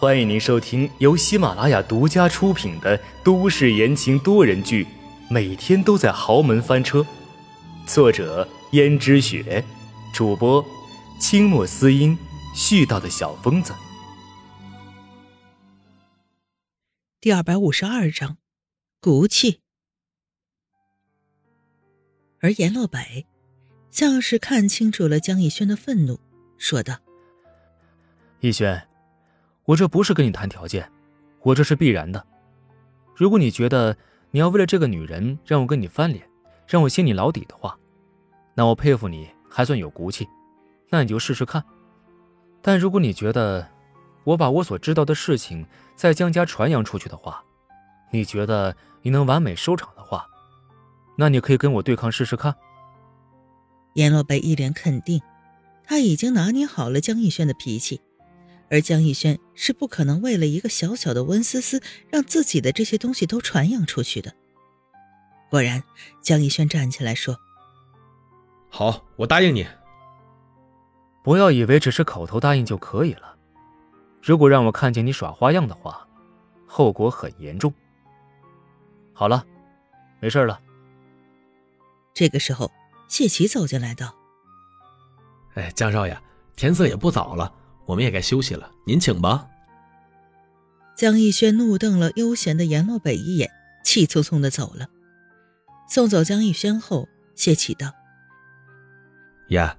欢迎您收听由喜马拉雅独家出品的都市言情多人剧《每天都在豪门翻车》，作者：胭脂雪，主播：清墨思音，絮叨的小疯子。第二百五十二章，骨气。而阎洛北像是看清楚了江逸轩的愤怒，说道：“逸轩，我这不是跟你谈条件，我这是必然的。如果你觉得你要为了这个女人让我跟你翻脸，让我陷你老底的话，那我佩服你还算有骨气，那你就试试看。但如果你觉得我把我所知道的事情在江家传扬出去的话，你觉得你能完美收场的话，那你可以跟我对抗试试看。”阎洛北一脸肯定，他已经拿捏好了江逸轩的脾气，而江逸轩是不可能为了一个小小的温思思，让自己的这些东西都传扬出去的。果然，江逸轩站起来说：“好，我答应你。不要以为只是口头答应就可以了，如果让我看见你耍花样的话，后果很严重。”好了，没事了。这个时候。谢奇走进来道：“哎，江少爷，天色也不早了，我们也该休息了，您请吧。”江逸轩怒瞪了悠闲的阎洛北一眼，气匆匆的走了。送走江逸轩后，谢启道：“呀，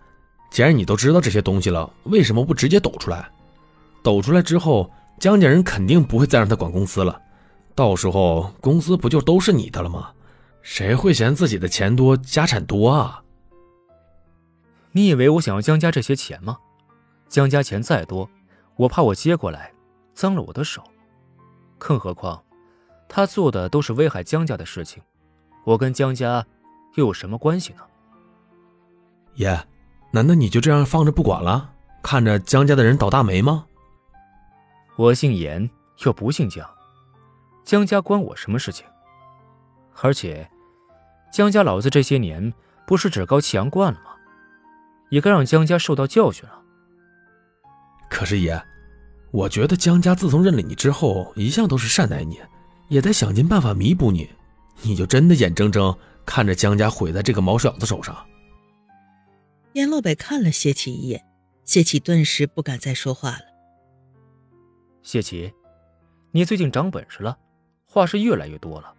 既然你都知道这些东西了，为什么不直接抖出来？抖出来之后，江家人肯定不会再让他管公司了，到时候公司不就都是你的了吗？谁会嫌自己的钱多、家产多啊？”你以为我想要江家这些钱吗？江家钱再多，我怕我接过来脏了我的手。更何况，他做的都是危害江家的事情，我跟江家又有什么关系呢？爷，难道你就这样放着不管了，看着江家的人倒大霉吗？我姓严，又不姓江，江家关我什么事情？而且，江家老子这些年不是趾高气扬惯了吗？也该让江家受到教训了。可是爷，我觉得江家自从认了你之后，一向都是善待你，也在想尽办法弥补你。你就真的眼睁睁看着江家毁在这个毛小子手上？燕洛北看了谢启一眼，谢启顿时不敢再说话了。谢启，你最近长本事了，话是越来越多了。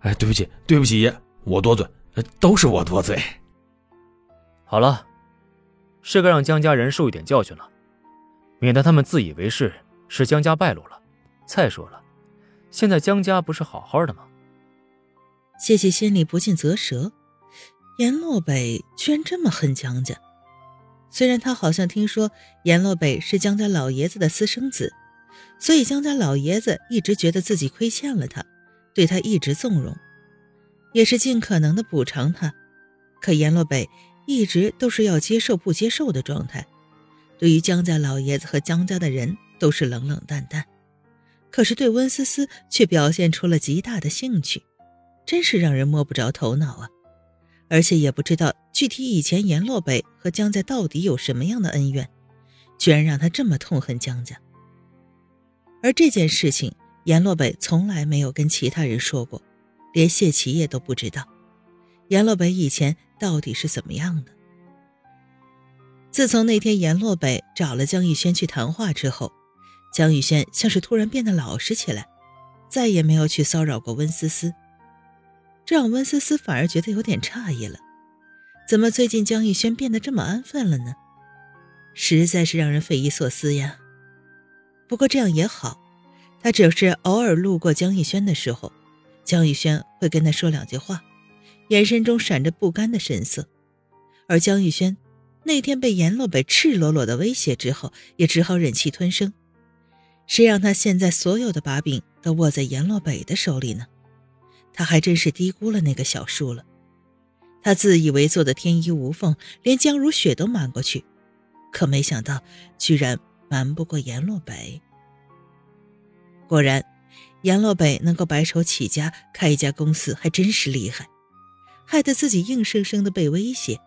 哎，对不起，对不起爷，我多嘴，都是我多嘴。好了，是该让江家人受一点教训了，免得他们自以为是，使江家败露了。再说了，现在江家不是好好的吗？谢谢心里不禁啧舌，阎洛北居然这么恨江家。虽然他好像听说阎洛北是江家老爷子的私生子，所以江家老爷子一直觉得自己亏欠了他，对他一直纵容，也是尽可能的补偿他。可阎洛北。一直都是要接受不接受的状态，对于江家老爷子和江家的人都是冷冷淡淡，可是对温思思却表现出了极大的兴趣，真是让人摸不着头脑啊！而且也不知道具体以前阎洛北和江家到底有什么样的恩怨，居然让他这么痛恨江家。而这件事情，阎洛北从来没有跟其他人说过，连谢奇也都不知道。阎洛北以前到底是怎么样的？自从那天阎洛北找了江逸轩去谈话之后，江逸轩像是突然变得老实起来，再也没有去骚扰过温思思，这让温思思反而觉得有点诧异了。怎么最近江逸轩变得这么安分了呢？实在是让人匪夷所思呀。不过这样也好，他只是偶尔路过江逸轩的时候，江逸轩会跟他说两句话。眼神中闪着不甘的神色，而江玉轩那天被阎洛北赤裸裸的威胁之后，也只好忍气吞声。谁让他现在所有的把柄都握在阎洛北的手里呢？他还真是低估了那个小叔了。他自以为做的天衣无缝，连江如雪都瞒过去，可没想到居然瞒不过阎洛北。果然，阎洛北能够白手起家开一家公司，还真是厉害。害得自己硬生生的被威胁，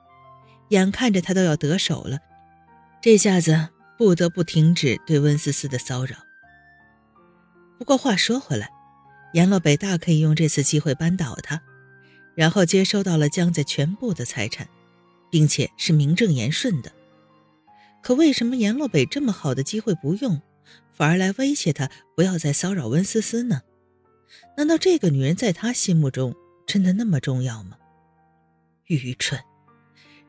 眼看着他都要得手了，这下子不得不停止对温思思的骚扰。不过话说回来，阎洛北大可以用这次机会扳倒他，然后接收到了江家全部的财产，并且是名正言顺的。可为什么阎洛北这么好的机会不用，反而来威胁他不要再骚扰温思思呢？难道这个女人在他心目中真的那么重要吗？愚蠢！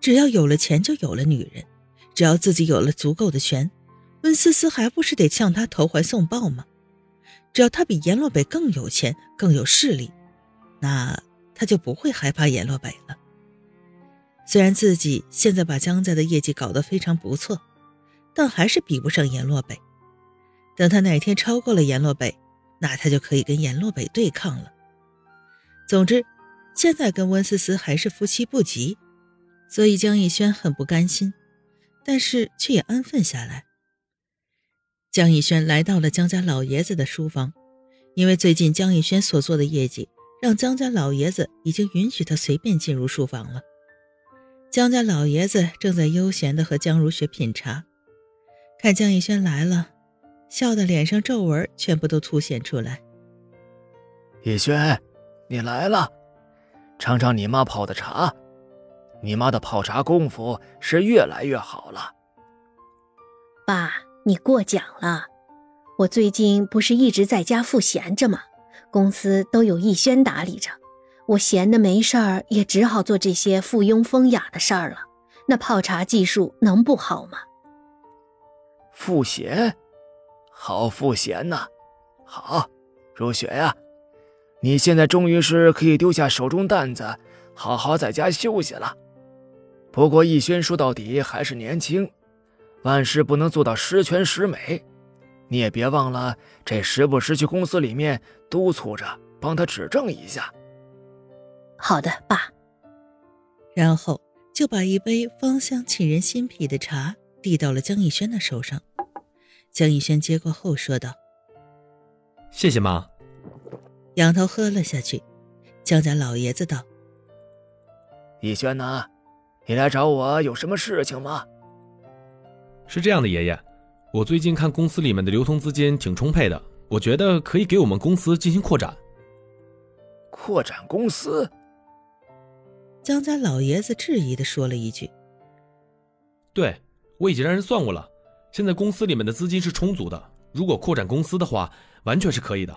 只要有了钱，就有了女人；只要自己有了足够的权，温思思还不是得向他投怀送抱吗？只要他比阎洛北更有钱、更有势力，那他就不会害怕阎洛北了。虽然自己现在把江家的业绩搞得非常不错，但还是比不上阎洛北。等他哪天超过了阎洛北，那他就可以跟阎洛北对抗了。总之，现在跟温思思还是夫妻不及，所以江逸轩很不甘心，但是却也安分下来。江逸轩来到了江家老爷子的书房，因为最近江逸轩所做的业绩，让江家老爷子已经允许他随便进入书房了。江家老爷子正在悠闲地和江如雪品茶，看江逸轩来了，笑得脸上皱纹全部都凸显出来。逸轩，你来了，尝尝你妈泡的茶，你妈的泡茶功夫是越来越好了。爸。你过奖了，我最近不是一直在家赋闲着吗？公司都有逸轩打理着，我闲的没事儿，也只好做这些附庸风雅的事儿了。那泡茶技术能不好吗？赋闲，好赋闲呐！好，如雪呀，你现在终于是可以丢下手中担子，好好在家休息了。不过逸轩说到底还是年轻。万事不能做到十全十美，你也别忘了，这时不时去公司里面督促着，帮他指正一下。好的，爸。然后就把一杯芳香沁人心脾的茶递到了江逸轩的手上。江逸轩接过后说道：“谢谢妈。”仰头喝了下去。江家老爷子道：“逸轩呐，你来找我有什么事情吗？”是这样的，爷爷，我最近看公司里面的流通资金挺充沛的，我觉得可以给我们公司进行扩展。扩展公司？江家老爷子质疑的说了一句：“对，我已经让人算过了，现在公司里面的资金是充足的，如果扩展公司的话，完全是可以的。”